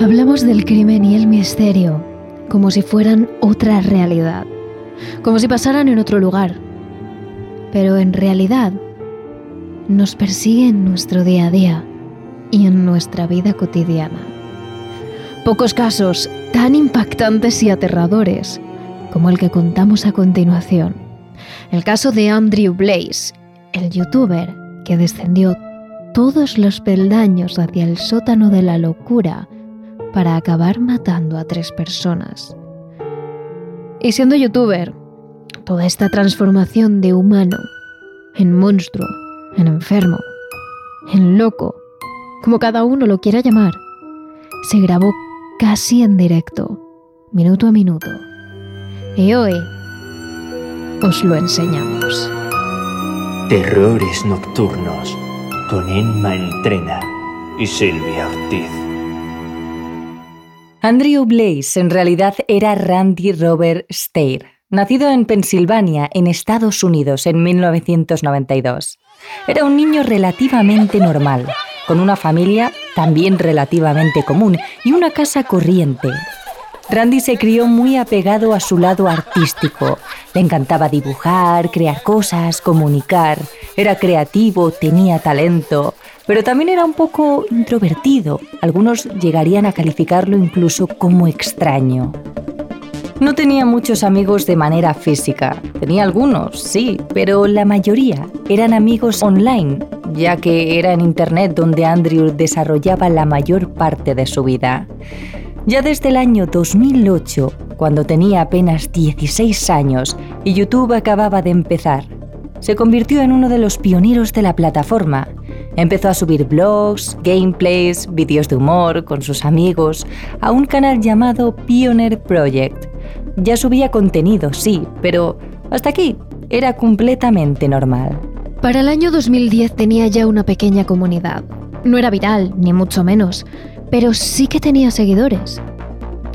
Hablamos del crimen y el misterio como si fueran otra realidad, como si pasaran en otro lugar. Pero en realidad nos persigue en nuestro día a día y en nuestra vida cotidiana. Pocos casos tan impactantes y aterradores como el que contamos a continuación. El caso de Andrew Blaze, el youtuber que descendió todos los peldaños hacia el sótano de la locura para acabar matando a tres personas. Y siendo youtuber, toda esta transformación de humano en monstruo, en enfermo, en loco, como cada uno lo quiera llamar, se grabó casi en directo, minuto a minuto. Y hoy os lo enseñamos. Terrores Nocturnos con Emma Entrena y Silvia Ortiz. Andrew Blaze en realidad era Randy Robert Stair, nacido en Pensilvania, en Estados Unidos, en 1992. Era un niño relativamente normal, con una familia también relativamente común y una casa corriente. Randy se crió muy apegado a su lado artístico. Le encantaba dibujar, crear cosas, comunicar. Era creativo, tenía talento pero también era un poco introvertido. Algunos llegarían a calificarlo incluso como extraño. No tenía muchos amigos de manera física. Tenía algunos, sí, pero la mayoría eran amigos online, ya que era en Internet donde Andrew desarrollaba la mayor parte de su vida. Ya desde el año 2008, cuando tenía apenas 16 años y YouTube acababa de empezar, se convirtió en uno de los pioneros de la plataforma Empezó a subir blogs, gameplays, vídeos de humor con sus amigos a un canal llamado Pioneer Project. Ya subía contenido, sí, pero hasta aquí era completamente normal. Para el año 2010 tenía ya una pequeña comunidad. No era viral, ni mucho menos, pero sí que tenía seguidores.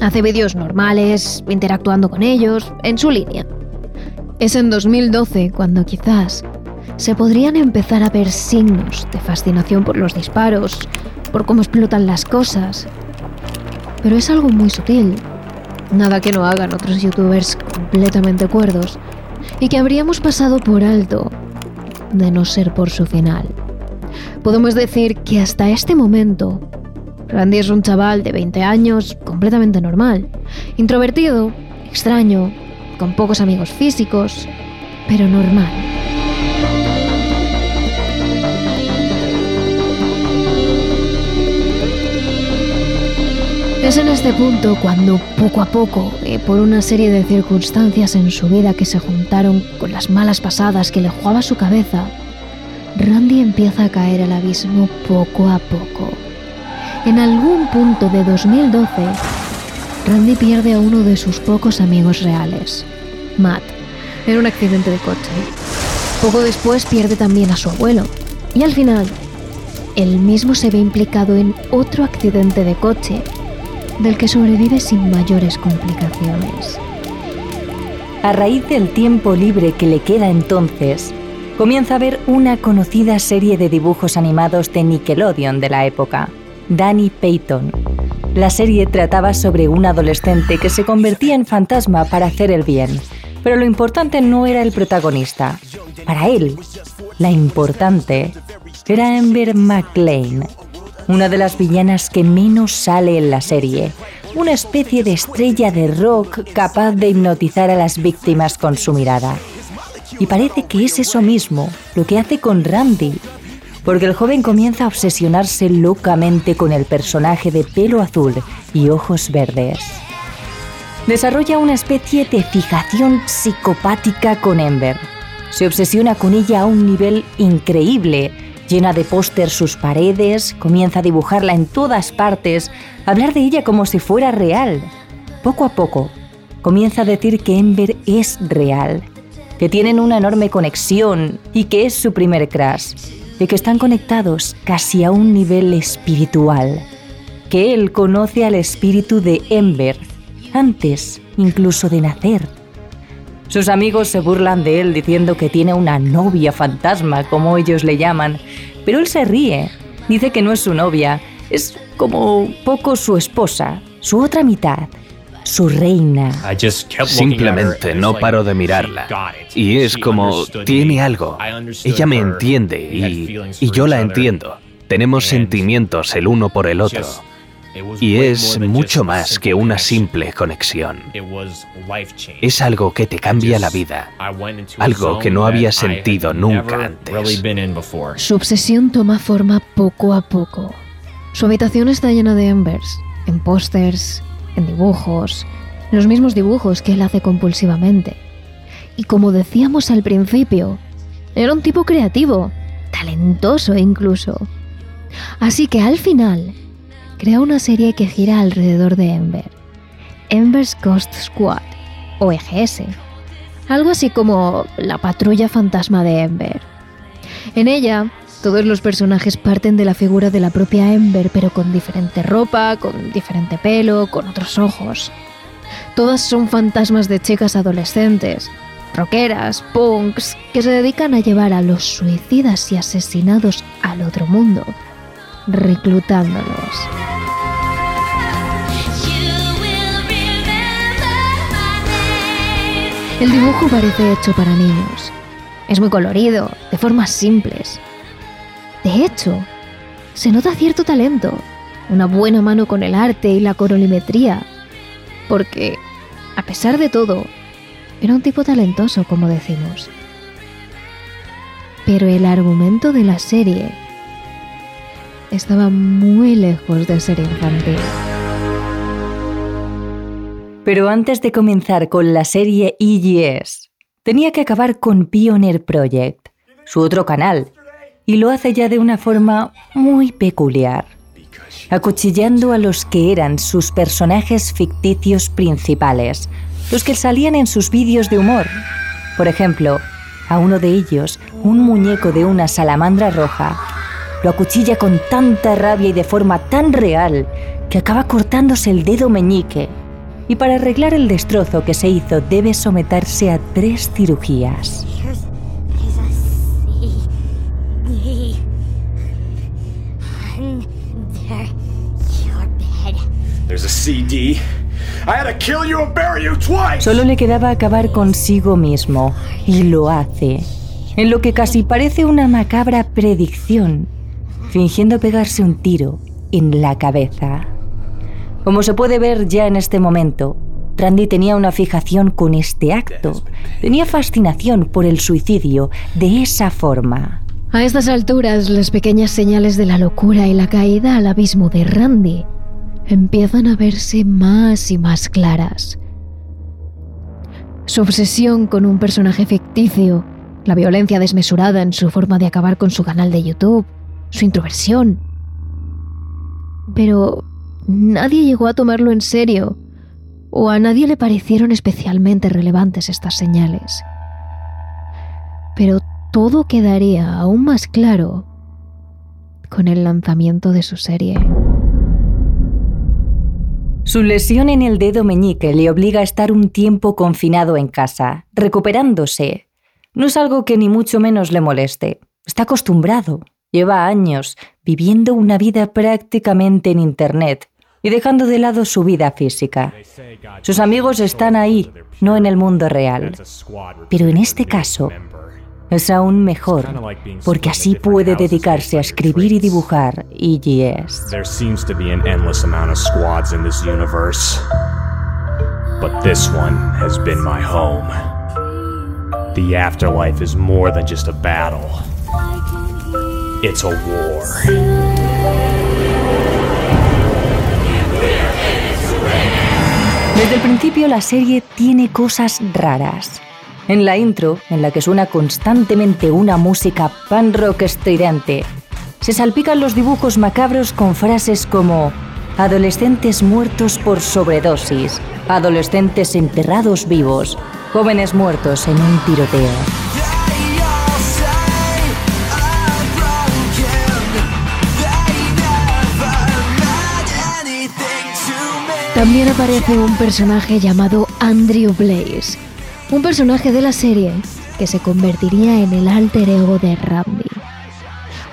Hace vídeos normales, interactuando con ellos, en su línea. Es en 2012 cuando quizás se podrían empezar a ver signos de fascinación por los disparos, por cómo explotan las cosas. Pero es algo muy sutil, nada que no hagan otros youtubers completamente cuerdos y que habríamos pasado por alto de no ser por su final. Podemos decir que hasta este momento, Randy es un chaval de 20 años completamente normal, introvertido, extraño, con pocos amigos físicos, pero normal. Es en este punto cuando poco a poco, y por una serie de circunstancias en su vida que se juntaron con las malas pasadas que le jugaba su cabeza, Randy empieza a caer al abismo poco a poco. En algún punto de 2012, Randy pierde a uno de sus pocos amigos reales, Matt, en un accidente de coche. Poco después pierde también a su abuelo. Y al final, él mismo se ve implicado en otro accidente de coche del que sobrevive sin mayores complicaciones. A raíz del tiempo libre que le queda entonces, comienza a ver una conocida serie de dibujos animados de Nickelodeon de la época, Danny Payton. La serie trataba sobre un adolescente que se convertía en fantasma para hacer el bien, pero lo importante no era el protagonista. Para él, la importante era Amber McLean, una de las villanas que menos sale en la serie, una especie de estrella de rock capaz de hipnotizar a las víctimas con su mirada. Y parece que es eso mismo lo que hace con Randy, porque el joven comienza a obsesionarse locamente con el personaje de pelo azul y ojos verdes. Desarrolla una especie de fijación psicopática con Ember. Se obsesiona con ella a un nivel increíble Llena de póster sus paredes, comienza a dibujarla en todas partes, a hablar de ella como si fuera real. Poco a poco, comienza a decir que Ember es real, que tienen una enorme conexión y que es su primer crush, y que están conectados casi a un nivel espiritual, que él conoce al espíritu de Ember antes incluso de nacer. Sus amigos se burlan de él diciendo que tiene una novia fantasma, como ellos le llaman, pero él se ríe, dice que no es su novia, es como poco su esposa, su otra mitad, su reina. Simplemente no paro de mirarla. Y es como, tiene algo. Ella me entiende y, y yo la entiendo. Tenemos sentimientos el uno por el otro. Y es mucho más que una simple conexión. Es algo que te cambia la vida, algo que no había sentido nunca antes. Su obsesión toma forma poco a poco. Su habitación está llena de embers, en pósters, en dibujos, los mismos dibujos que él hace compulsivamente. Y como decíamos al principio, era un tipo creativo, talentoso incluso. Así que al final, crea una serie que gira alrededor de Ember, Ember's Ghost Squad, o EGS, algo así como la patrulla fantasma de Ember. En ella, todos los personajes parten de la figura de la propia Ember, pero con diferente ropa, con diferente pelo, con otros ojos. Todas son fantasmas de chicas adolescentes, rockeras, punks, que se dedican a llevar a los suicidas y asesinados al otro mundo, reclutándolos. El dibujo parece hecho para niños. Es muy colorido, de formas simples. De hecho, se nota cierto talento, una buena mano con el arte y la corolimetría, porque, a pesar de todo, era un tipo talentoso, como decimos. Pero el argumento de la serie estaba muy lejos de ser infantil. Pero antes de comenzar con la serie EGS, tenía que acabar con Pioneer Project, su otro canal, y lo hace ya de una forma muy peculiar, acuchillando a los que eran sus personajes ficticios principales, los que salían en sus vídeos de humor. Por ejemplo, a uno de ellos, un muñeco de una salamandra roja, lo acuchilla con tanta rabia y de forma tan real que acaba cortándose el dedo meñique y para arreglar el destrozo que se hizo debe someterse a tres cirugías. Solo le quedaba acabar consigo mismo, y lo hace, en lo que casi parece una macabra predicción, fingiendo pegarse un tiro en la cabeza. Como se puede ver ya en este momento, Randy tenía una fijación con este acto. Tenía fascinación por el suicidio de esa forma. A estas alturas, las pequeñas señales de la locura y la caída al abismo de Randy empiezan a verse más y más claras. Su obsesión con un personaje ficticio, la violencia desmesurada en su forma de acabar con su canal de YouTube, su introversión. Pero nadie llegó a tomarlo en serio, o a nadie le parecieron especialmente relevantes estas señales. Pero todo quedaría aún más claro con el lanzamiento de su serie. Su lesión en el dedo meñique le obliga a estar un tiempo confinado en casa, recuperándose. No es algo que ni mucho menos le moleste. Está acostumbrado. Lleva años viviendo una vida prácticamente en Internet y dejando de lado su vida física. Sus amigos están ahí, no en el mundo real. Pero en este caso es aún mejor, porque así puede dedicarse a escribir y dibujar EGS. But this one has been my home. The afterlife is more than just a battle. It's a war. Desde el principio la serie tiene cosas raras. En la intro, en la que suena constantemente una música pan rock estridente, se salpican los dibujos macabros con frases como adolescentes muertos por sobredosis, adolescentes enterrados vivos, jóvenes muertos en un tiroteo. También aparece un personaje llamado Andrew Blaze, un personaje de la serie que se convertiría en el alter ego de Randy.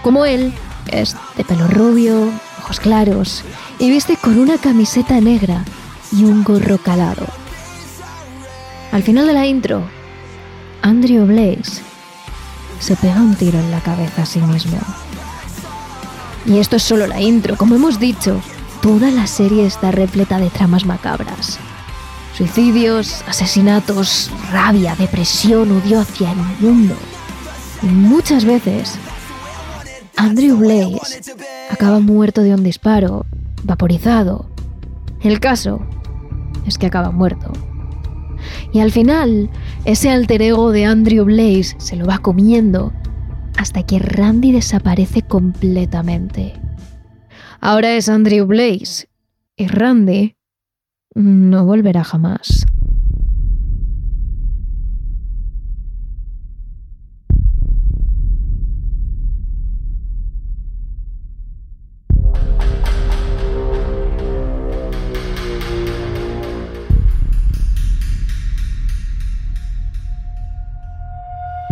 Como él, es de pelo rubio, ojos claros y viste con una camiseta negra y un gorro calado. Al final de la intro, Andrew Blaze se pega un tiro en la cabeza a sí mismo. Y esto es solo la intro, como hemos dicho, toda la serie está repleta de tramas macabras. Suicidios, asesinatos, rabia, depresión, odio hacia el mundo. Y muchas veces, Andrew Blaze acaba muerto de un disparo vaporizado. El caso es que acaba muerto. Y al final, ese alter ego de Andrew Blaze se lo va comiendo hasta que Randy desaparece completamente. Ahora es Andrew Blaze y Randy no volverá jamás.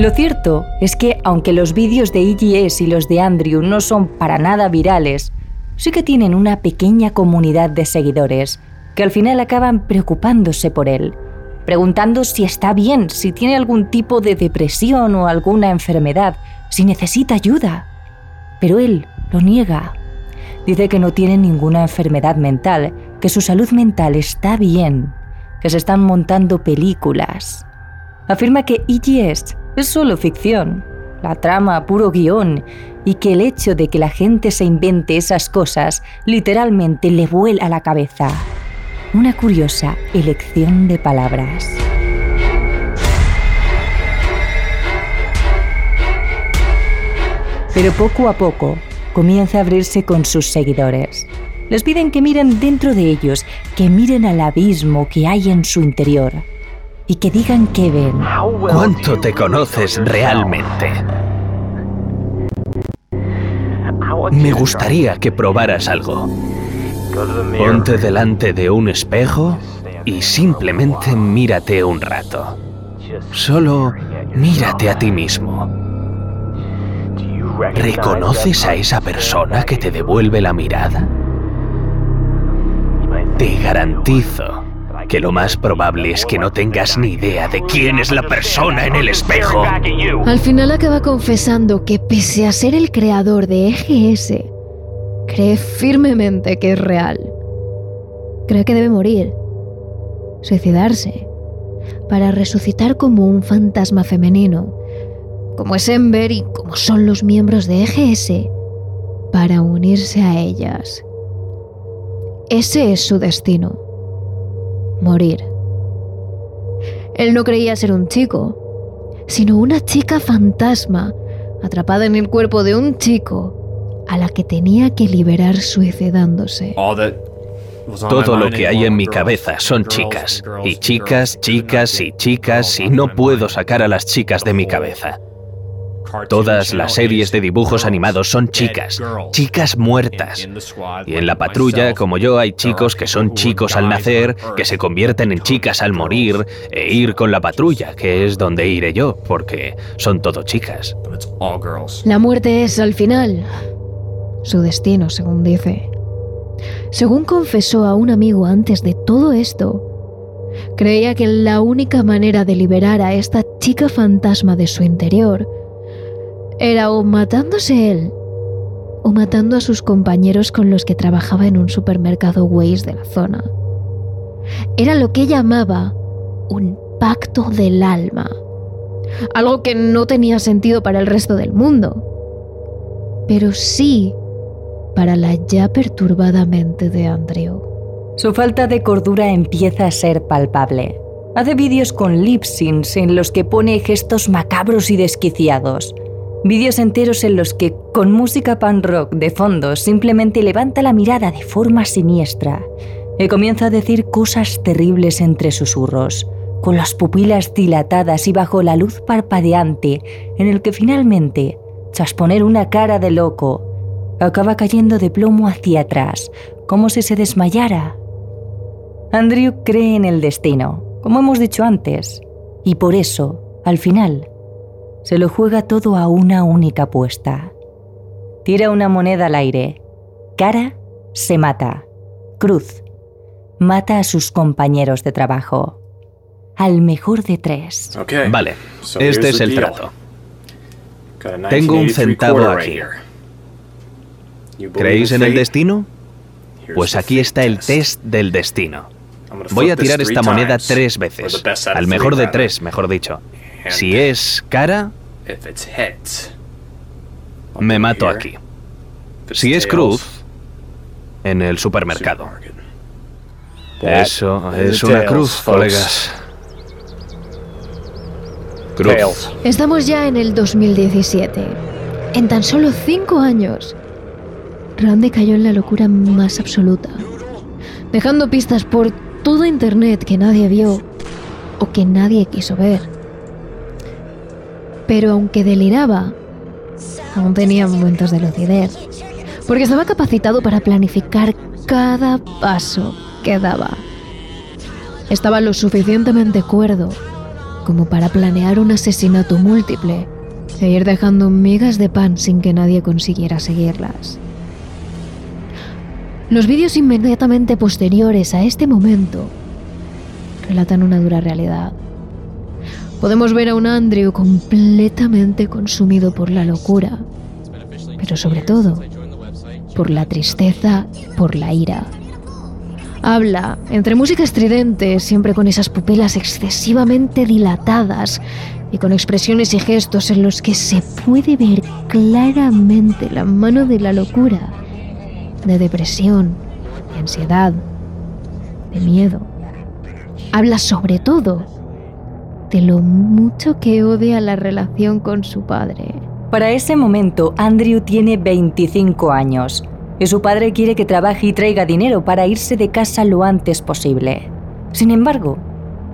Lo cierto es que, aunque los vídeos de EGS y los de Andrew no son para nada virales, sí que tienen una pequeña comunidad de seguidores que al final acaban preocupándose por él, preguntando si está bien, si tiene algún tipo de depresión o alguna enfermedad, si necesita ayuda. Pero él lo niega. Dice que no tiene ninguna enfermedad mental, que su salud mental está bien, que se están montando películas. Afirma que EGS es solo ficción, la trama puro guion, y que el hecho de que la gente se invente esas cosas literalmente le vuela la cabeza. Una curiosa elección de palabras. Pero poco a poco comienza a abrirse con sus seguidores. Les piden que miren dentro de ellos, que miren al abismo que hay en su interior y que digan qué ven. ¿Cuánto te conoces realmente? Me gustaría que probaras algo. Ponte delante de un espejo y simplemente mírate un rato. Solo mírate a ti mismo. ¿Reconoces a esa persona que te devuelve la mirada? Te garantizo que lo más probable es que no tengas ni idea de quién es la persona en el espejo. Al final acaba confesando que pese a ser el creador de EGS, cree firmemente que es real. Cree que debe morir, suicidarse, para resucitar como un fantasma femenino, como es Ember y como son los miembros de EGS, para unirse a ellas. Ese es su destino morir. Él no creía ser un chico, sino una chica fantasma atrapada en el cuerpo de un chico a la que tenía que liberar suicidándose. Todo lo que hay en mi cabeza son chicas, y chicas, chicas y chicas, y no puedo sacar a las chicas de mi cabeza. Todas las series de dibujos animados son chicas, chicas muertas. Y en la patrulla, como yo, hay chicos que son chicos al nacer, que se convierten en chicas al morir, e ir con la patrulla, que es donde iré yo, porque son todo chicas. La muerte es al final su destino, según dice. Según confesó a un amigo antes de todo esto, creía que la única manera de liberar a esta chica fantasma de su interior era o matándose él o matando a sus compañeros con los que trabajaba en un supermercado Waze de la zona. Era lo que llamaba un pacto del alma, algo que no tenía sentido para el resto del mundo, pero sí para la ya perturbada mente de Andrew. Su falta de cordura empieza a ser palpable. Hace vídeos con lip syncs en los que pone gestos macabros y desquiciados. Vídeos enteros en los que, con música punk rock de fondo, simplemente levanta la mirada de forma siniestra y comienza a decir cosas terribles entre susurros, con las pupilas dilatadas y bajo la luz parpadeante, en el que finalmente, tras poner una cara de loco, acaba cayendo de plomo hacia atrás, como si se desmayara. Andrew cree en el destino, como hemos dicho antes, y por eso, al final, se lo juega todo a una única apuesta. Tira una moneda al aire. Cara, se mata. Cruz, mata a sus compañeros de trabajo. Al mejor de tres. Vale, este es el trato. Tengo un centavo aquí. ¿Creéis en el destino? Pues aquí está el test del destino. Voy a tirar esta moneda tres veces. Al mejor de tres, mejor dicho. Si es cara, me mato aquí. Si es cruz, en el supermercado. Eso es una cruz, colegas. Cruz. Estamos ya en el 2017. En tan solo cinco años, Randy cayó en la locura más absoluta, dejando pistas por todo Internet que nadie vio o que nadie quiso ver. Pero aunque deliraba, aún tenía momentos de lucidez, porque estaba capacitado para planificar cada paso que daba. Estaba lo suficientemente cuerdo como para planear un asesinato múltiple e ir dejando migas de pan sin que nadie consiguiera seguirlas. Los vídeos inmediatamente posteriores a este momento relatan una dura realidad. Podemos ver a un Andrew completamente consumido por la locura, pero sobre todo por la tristeza y por la ira. Habla, entre música estridente, siempre con esas pupilas excesivamente dilatadas y con expresiones y gestos en los que se puede ver claramente la mano de la locura de depresión, de ansiedad, de miedo. Habla sobre todo de lo mucho que odia la relación con su padre. Para ese momento, Andrew tiene 25 años y su padre quiere que trabaje y traiga dinero para irse de casa lo antes posible. Sin embargo,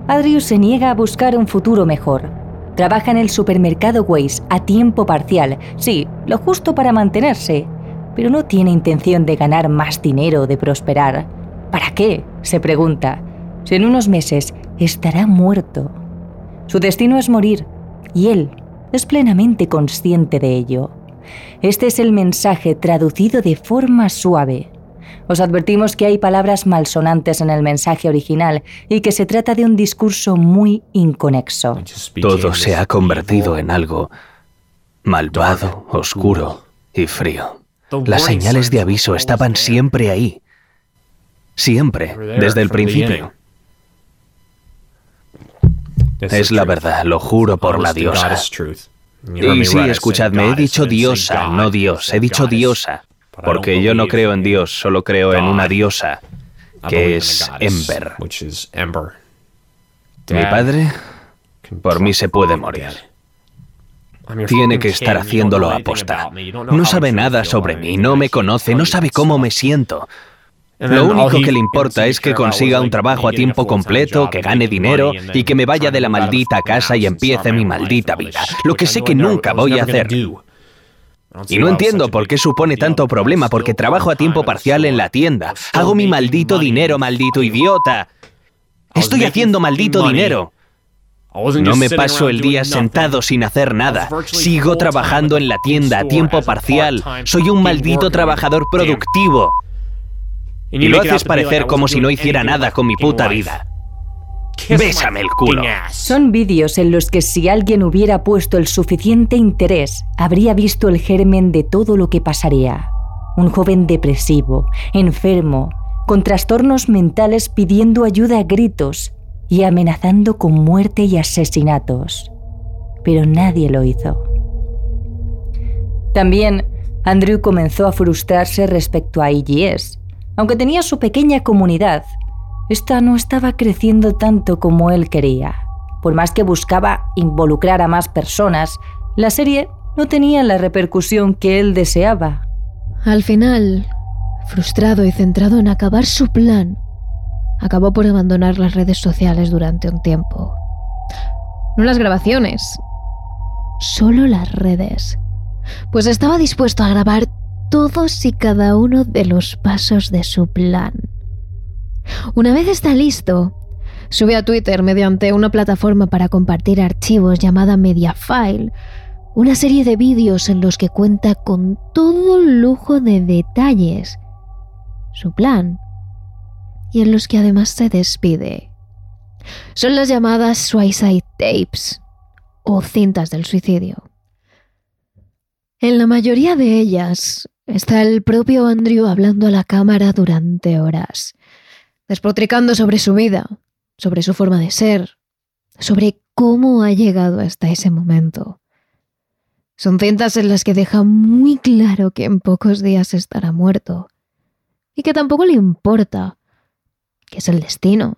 Andrew se niega a buscar un futuro mejor. Trabaja en el supermercado Waze a tiempo parcial, sí, lo justo para mantenerse, pero no tiene intención de ganar más dinero o de prosperar. ¿Para qué? se pregunta. Si en unos meses estará muerto. Su destino es morir, y él es plenamente consciente de ello. Este es el mensaje traducido de forma suave. Os advertimos que hay palabras malsonantes en el mensaje original y que se trata de un discurso muy inconexo. Todo se ha convertido en algo malvado, oscuro y frío. Las señales de aviso estaban siempre ahí. Siempre, desde el principio. Es la verdad, lo juro por la diosa. Y sí, escuchadme, he dicho diosa, no Dios, he dicho diosa. Porque yo no creo en Dios, solo creo en una diosa, que es Ember. Mi padre, por mí se puede morir. Tiene que estar haciéndolo aposta. No sabe nada sobre mí, no me conoce, no sabe cómo me siento. Lo único que le importa es que consiga un trabajo a tiempo completo, que gane dinero y que me vaya de la maldita casa y empiece mi maldita vida. Lo que sé que nunca voy a hacer. Y no entiendo por qué supone tanto problema, porque trabajo a tiempo parcial en la tienda. Hago mi maldito dinero, maldito idiota. Estoy haciendo maldito dinero. No me paso el día sentado sin hacer nada. Sigo trabajando en la tienda a tiempo parcial. Soy un maldito trabajador productivo. Y lo haces parecer como si no hiciera nada con mi puta vida. Bésame el culo. Son vídeos en los que si alguien hubiera puesto el suficiente interés, habría visto el germen de todo lo que pasaría. Un joven depresivo, enfermo, con trastornos mentales pidiendo ayuda a gritos, y amenazando con muerte y asesinatos, pero nadie lo hizo. También Andrew comenzó a frustrarse respecto a IGS. Aunque tenía su pequeña comunidad, esta no estaba creciendo tanto como él quería. Por más que buscaba involucrar a más personas, la serie no tenía la repercusión que él deseaba. Al final, frustrado y centrado en acabar su plan, acabó por abandonar las redes sociales durante un tiempo. No las grabaciones, solo las redes, pues estaba dispuesto a grabar todos y cada uno de los pasos de su plan. Una vez está listo, sube a Twitter mediante una plataforma para compartir archivos llamada Mediafile, una serie de vídeos en los que cuenta con todo lujo de detalles su plan y en los que además se despide. Son las llamadas Suicide Tapes o cintas del suicidio. En la mayoría de ellas está el propio Andrew hablando a la cámara durante horas, despotricando sobre su vida, sobre su forma de ser, sobre cómo ha llegado hasta ese momento. Son cintas en las que deja muy claro que en pocos días estará muerto y que tampoco le importa, que es el destino.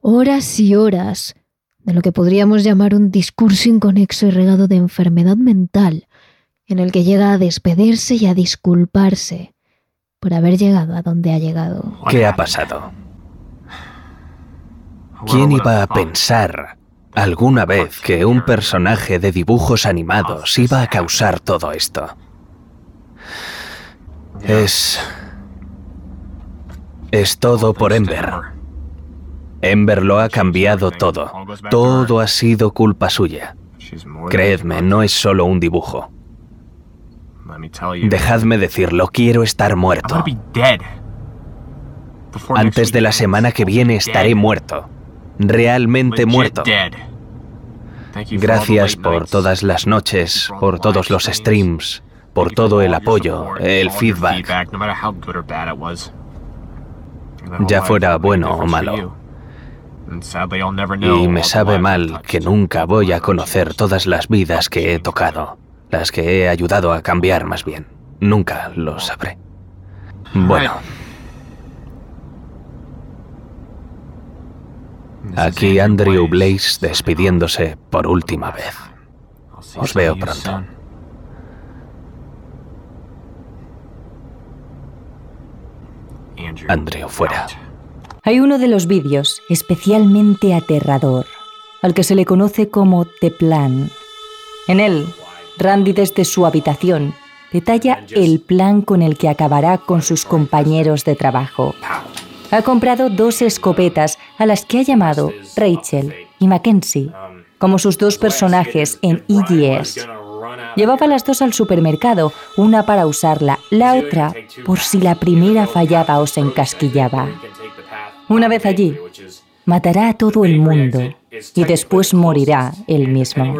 Horas y horas de lo que podríamos llamar un discurso inconexo y regado de enfermedad mental, en el que llega a despedirse y a disculparse por haber llegado a donde ha llegado. ¿Qué ha pasado? ¿Quién iba a pensar alguna vez que un personaje de dibujos animados iba a causar todo esto? Es... Es todo por Ember. Ember lo ha cambiado todo. Todo ha sido culpa suya. Creedme, no es solo un dibujo. Dejadme decirlo, quiero estar muerto. Antes de la semana que viene estaré muerto realmente muerto. Gracias por todas las noches, por todos los streams, por todo el apoyo, el feedback. Ya fuera bueno o malo. Y me sabe mal que nunca voy a conocer todas las vidas que he tocado, las que he ayudado a cambiar más bien. Nunca lo sabré. Bueno. Aquí Andrew Blaze despidiéndose por última vez. Os veo pronto. Andrew fuera. Hay uno de los vídeos especialmente aterrador, al que se le conoce como The Plan. En él, Randy desde su habitación detalla el plan con el que acabará con sus compañeros de trabajo ha comprado dos escopetas a las que ha llamado Rachel y Mackenzie, como sus dos personajes en EGS. Llevaba las dos al supermercado, una para usarla, la otra por si la primera fallaba o se encasquillaba. Una vez allí, matará a todo el mundo y después morirá él mismo.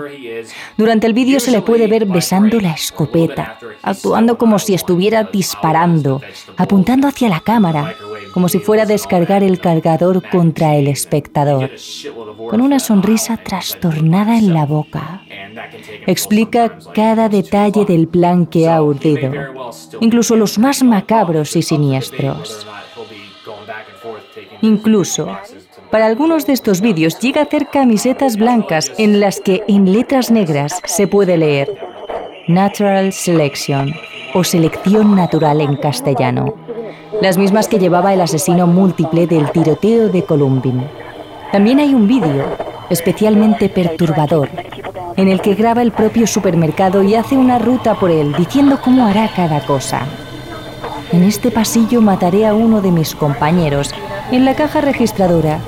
Durante el vídeo se le puede ver besando la escopeta, actuando como si estuviera disparando, apuntando hacia la cámara, como si fuera a descargar el cargador contra el espectador, con una sonrisa trastornada en la boca. Explica cada detalle del plan que ha urdido, incluso los más macabros y siniestros. Incluso para algunos de estos vídeos llega a hacer camisetas blancas en las que en letras negras se puede leer Natural Selection o Selección Natural en castellano, las mismas que llevaba el asesino múltiple del tiroteo de Columbine. También hay un vídeo especialmente perturbador en el que graba el propio supermercado y hace una ruta por él diciendo cómo hará cada cosa. En este pasillo mataré a uno de mis compañeros. En la caja registradora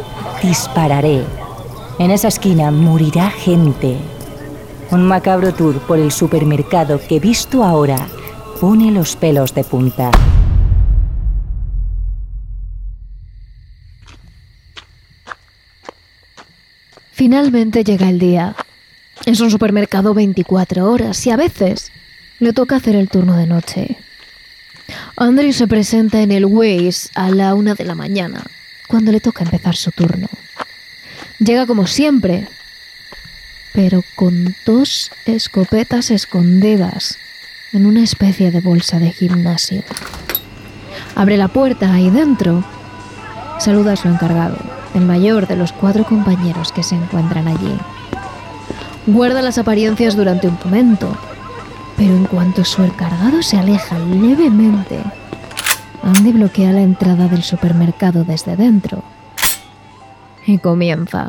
dispararé. En esa esquina morirá gente. Un macabro tour por el supermercado que visto ahora pone los pelos de punta. Finalmente llega el día. Es un supermercado 24 horas y a veces le toca hacer el turno de noche. Andrew se presenta en el Waze a la una de la mañana cuando le toca empezar su turno. Llega como siempre, pero con dos escopetas escondidas en una especie de bolsa de gimnasio. Abre la puerta y dentro saluda a su encargado, el mayor de los cuatro compañeros que se encuentran allí. Guarda las apariencias durante un momento, pero en cuanto su encargado se aleja levemente, Andy bloquea la entrada del supermercado desde dentro y comienza.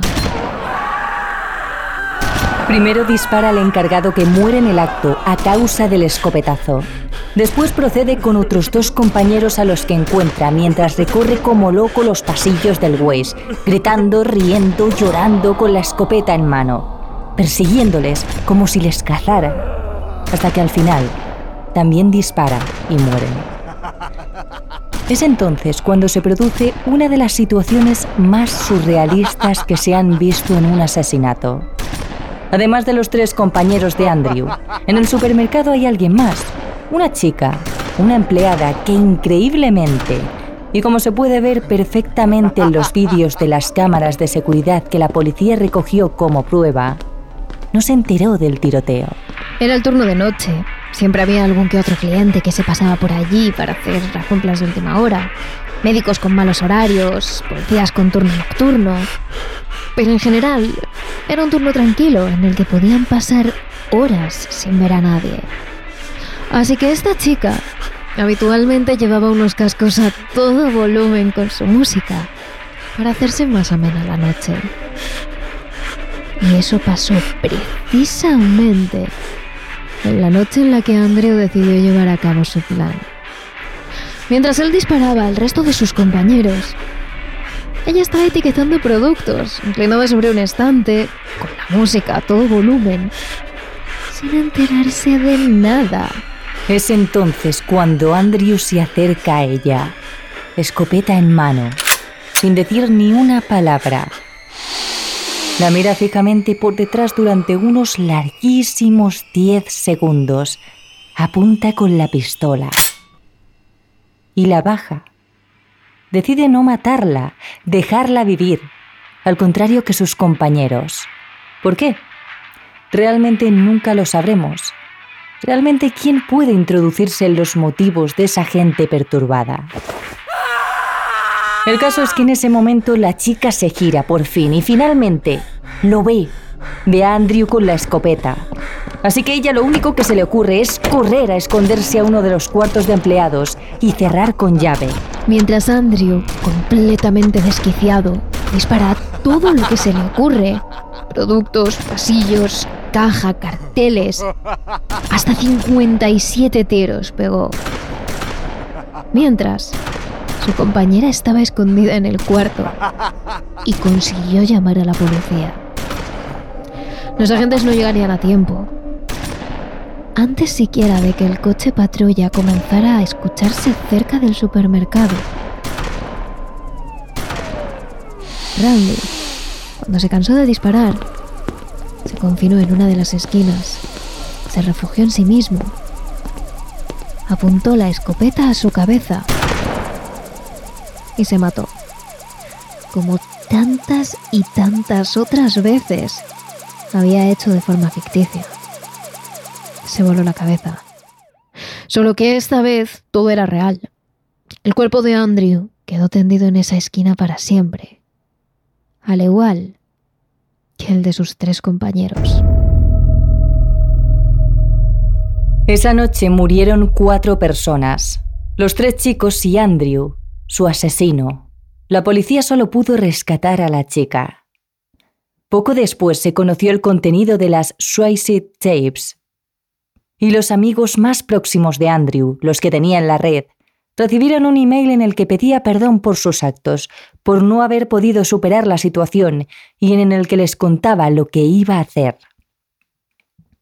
Primero dispara al encargado que muere en el acto a causa del escopetazo. Después procede con otros dos compañeros a los que encuentra mientras recorre como loco los pasillos del Waze, gritando, riendo, llorando con la escopeta en mano, persiguiéndoles como si les cazara, hasta que al final también dispara y mueren. Es entonces cuando se produce una de las situaciones más surrealistas que se han visto en un asesinato. Además de los tres compañeros de Andrew, en el supermercado hay alguien más, una chica, una empleada que increíblemente, y como se puede ver perfectamente en los vídeos de las cámaras de seguridad que la policía recogió como prueba, no se enteró del tiroteo. Era el turno de noche. Siempre había algún que otro cliente que se pasaba por allí para hacer las compras de última hora. Médicos con malos horarios, policías con turno nocturno. Pero en general, era un turno tranquilo en el que podían pasar horas sin ver a nadie. Así que esta chica habitualmente llevaba unos cascos a todo volumen con su música para hacerse más amena la noche. Y eso pasó precisamente en la noche en la que Andrew decidió llevar a cabo su plan. Mientras él disparaba al resto de sus compañeros, ella estaba etiquetando productos, inclinada sobre un estante, con la música a todo volumen, sin enterarse de nada. Es entonces cuando Andrew se acerca a ella, escopeta en mano, sin decir ni una palabra. La mira fijamente por detrás durante unos larguísimos 10 segundos. Apunta con la pistola. Y la baja. Decide no matarla, dejarla vivir, al contrario que sus compañeros. ¿Por qué? Realmente nunca lo sabremos. ¿Realmente quién puede introducirse en los motivos de esa gente perturbada? El caso es que en ese momento la chica se gira por fin y finalmente lo ve. Ve a Andrew con la escopeta. Así que ella lo único que se le ocurre es correr a esconderse a uno de los cuartos de empleados y cerrar con llave. Mientras Andrew, completamente desquiciado, dispara todo lo que se le ocurre. Productos, pasillos, caja, carteles. Hasta 57 tiros pegó. Mientras, su compañera estaba escondida en el cuarto y consiguió llamar a la policía. Los agentes no llegarían a tiempo. Antes siquiera de que el coche patrulla comenzara a escucharse cerca del supermercado. Randy, cuando se cansó de disparar, se confinó en una de las esquinas, se refugió en sí mismo, apuntó la escopeta a su cabeza y se mató. Como tantas y tantas otras veces había hecho de forma ficticia. Se voló la cabeza. Solo que esta vez todo era real. El cuerpo de Andrew quedó tendido en esa esquina para siempre, al igual que el de sus tres compañeros. Esa noche murieron cuatro personas, los tres chicos y Andrew, su asesino. La policía solo pudo rescatar a la chica. Poco después se conoció el contenido de las Suicide Tapes. Y los amigos más próximos de Andrew, los que tenían la red, recibieron un email en el que pedía perdón por sus actos, por no haber podido superar la situación y en el que les contaba lo que iba a hacer.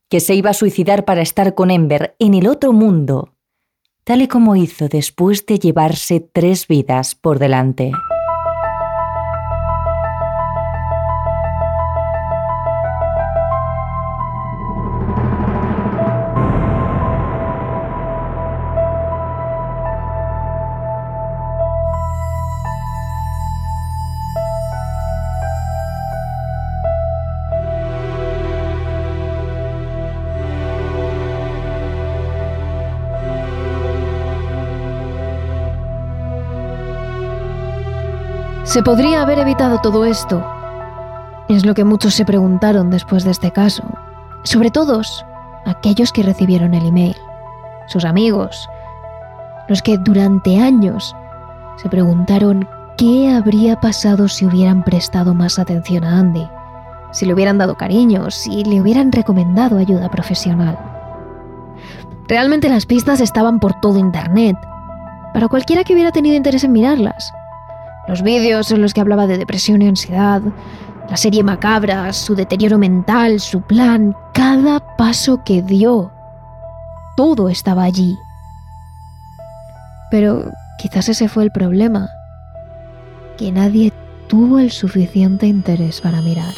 Que se iba a suicidar para estar con Ember en el otro mundo, tal y como hizo después de llevarse tres vidas por delante. ¿Se podría haber evitado todo esto? Es lo que muchos se preguntaron después de este caso. Sobre todos aquellos que recibieron el email, sus amigos, los que durante años se preguntaron qué habría pasado si hubieran prestado más atención a Andy, si le hubieran dado cariño, si le hubieran recomendado ayuda profesional. Realmente las pistas estaban por todo Internet, para cualquiera que hubiera tenido interés en mirarlas. Los vídeos en los que hablaba de depresión y ansiedad, la serie macabra, su deterioro mental, su plan, cada paso que dio. Todo estaba allí. Pero quizás ese fue el problema, que nadie tuvo el suficiente interés para mirar.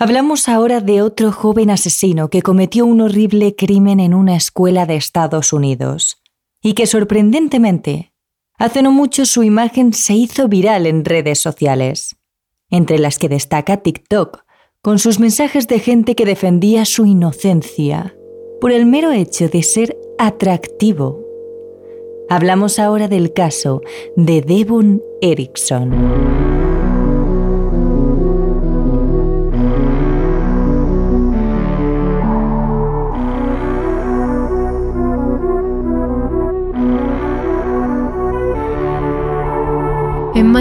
Hablamos ahora de otro joven asesino que cometió un horrible crimen en una escuela de Estados Unidos y que sorprendentemente, hace no mucho su imagen se hizo viral en redes sociales, entre las que destaca TikTok, con sus mensajes de gente que defendía su inocencia por el mero hecho de ser atractivo. Hablamos ahora del caso de Devon Erickson.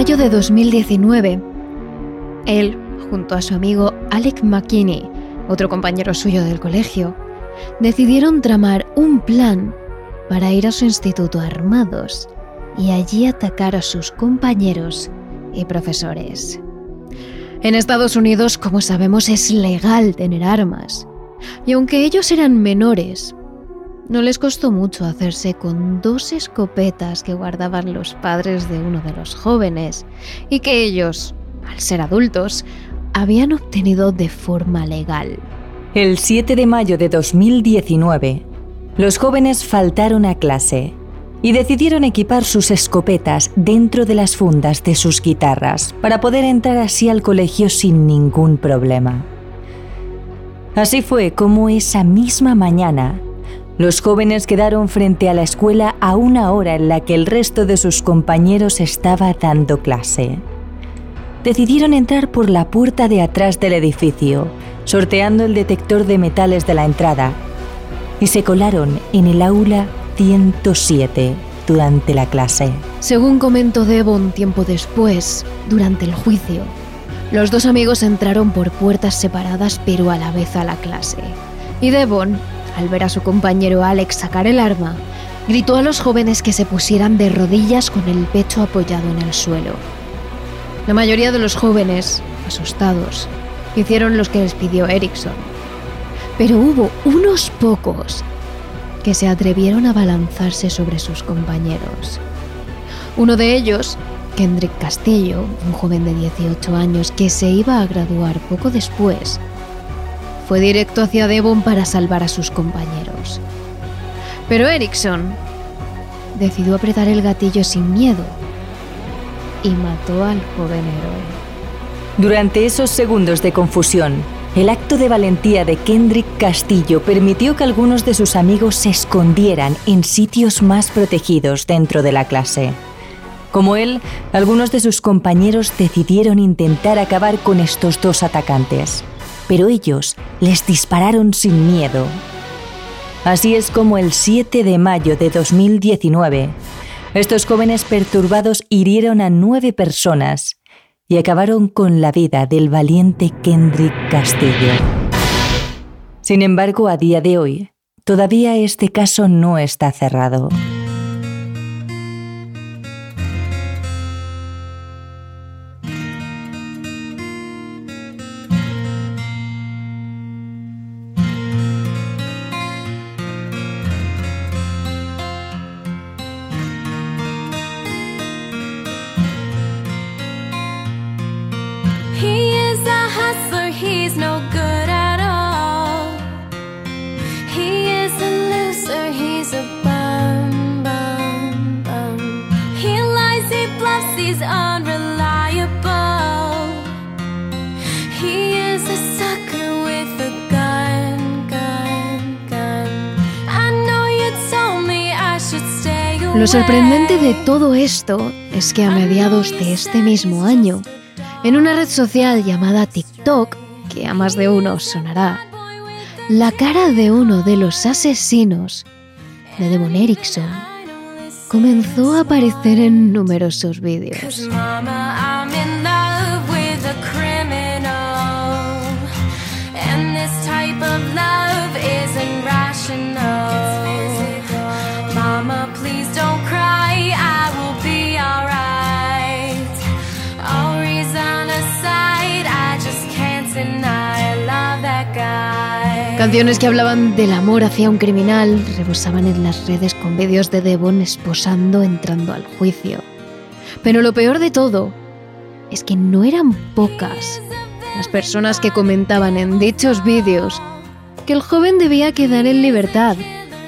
Mayo de 2019, él, junto a su amigo Alec McKinney, otro compañero suyo del colegio, decidieron tramar un plan para ir a su instituto armados y allí atacar a sus compañeros y profesores. En Estados Unidos, como sabemos, es legal tener armas. Y aunque ellos eran menores, no les costó mucho hacerse con dos escopetas que guardaban los padres de uno de los jóvenes y que ellos, al ser adultos, habían obtenido de forma legal. El 7 de mayo de 2019, los jóvenes faltaron a clase y decidieron equipar sus escopetas dentro de las fundas de sus guitarras para poder entrar así al colegio sin ningún problema. Así fue como esa misma mañana los jóvenes quedaron frente a la escuela a una hora en la que el resto de sus compañeros estaba dando clase. Decidieron entrar por la puerta de atrás del edificio, sorteando el detector de metales de la entrada, y se colaron en el aula 107 durante la clase. Según comentó Devon tiempo después, durante el juicio, los dos amigos entraron por puertas separadas pero a la vez a la clase. Y Devon al ver a su compañero Alex sacar el arma, gritó a los jóvenes que se pusieran de rodillas con el pecho apoyado en el suelo. La mayoría de los jóvenes, asustados, hicieron los que les pidió Erickson. Pero hubo unos pocos que se atrevieron a balanzarse sobre sus compañeros. Uno de ellos, Kendrick Castillo, un joven de 18 años que se iba a graduar poco después, fue directo hacia Devon para salvar a sus compañeros. Pero Erickson decidió apretar el gatillo sin miedo y mató al joven héroe. Durante esos segundos de confusión, el acto de valentía de Kendrick Castillo permitió que algunos de sus amigos se escondieran en sitios más protegidos dentro de la clase. Como él, algunos de sus compañeros decidieron intentar acabar con estos dos atacantes pero ellos les dispararon sin miedo. Así es como el 7 de mayo de 2019, estos jóvenes perturbados hirieron a nueve personas y acabaron con la vida del valiente Kendrick Castillo. Sin embargo, a día de hoy, todavía este caso no está cerrado. Lo sorprendente de todo esto es que a mediados de este mismo año, en una red social llamada TikTok, que a más de uno sonará, la cara de uno de los asesinos de Demon Erickson comenzó a aparecer en numerosos vídeos. Canciones que hablaban del amor hacia un criminal rebosaban en las redes con vídeos de Devon esposando entrando al juicio. Pero lo peor de todo es que no eran pocas las personas que comentaban en dichos vídeos que el joven debía quedar en libertad.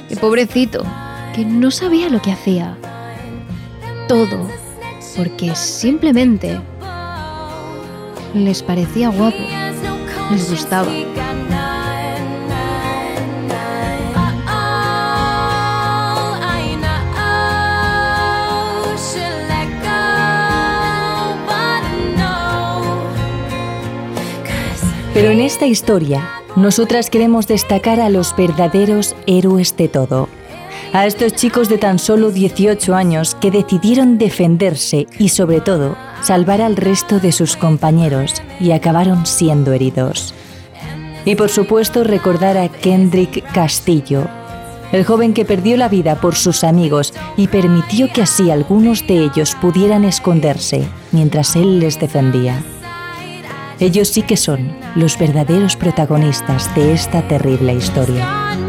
Y pobrecito, que no sabía lo que hacía. Todo porque simplemente les parecía guapo, les gustaba. Pero en esta historia, nosotras queremos destacar a los verdaderos héroes de todo. A estos chicos de tan solo 18 años que decidieron defenderse y sobre todo salvar al resto de sus compañeros y acabaron siendo heridos. Y por supuesto recordar a Kendrick Castillo, el joven que perdió la vida por sus amigos y permitió que así algunos de ellos pudieran esconderse mientras él les defendía. Ellos sí que son los verdaderos protagonistas de esta terrible historia.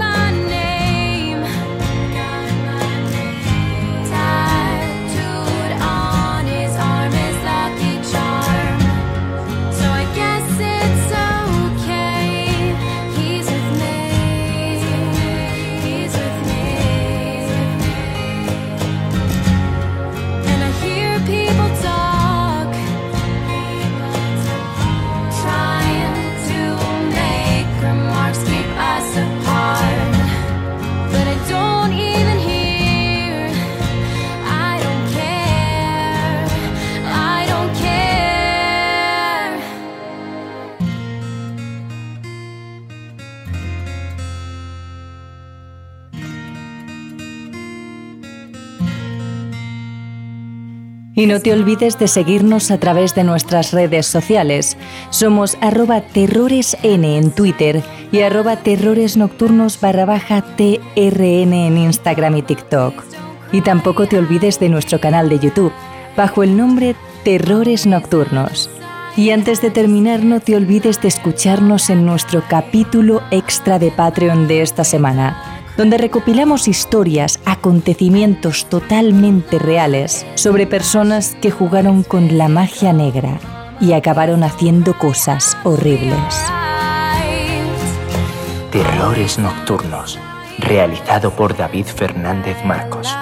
Y no te olvides de seguirnos a través de nuestras redes sociales. Somos arroba terroresn en Twitter y arroba terroresnocturnos barra baja TRN en Instagram y TikTok. Y tampoco te olvides de nuestro canal de YouTube, bajo el nombre Terrores Nocturnos. Y antes de terminar, no te olvides de escucharnos en nuestro capítulo extra de Patreon de esta semana donde recopilamos historias, acontecimientos totalmente reales sobre personas que jugaron con la magia negra y acabaron haciendo cosas horribles. Terrores Nocturnos, realizado por David Fernández Marcos.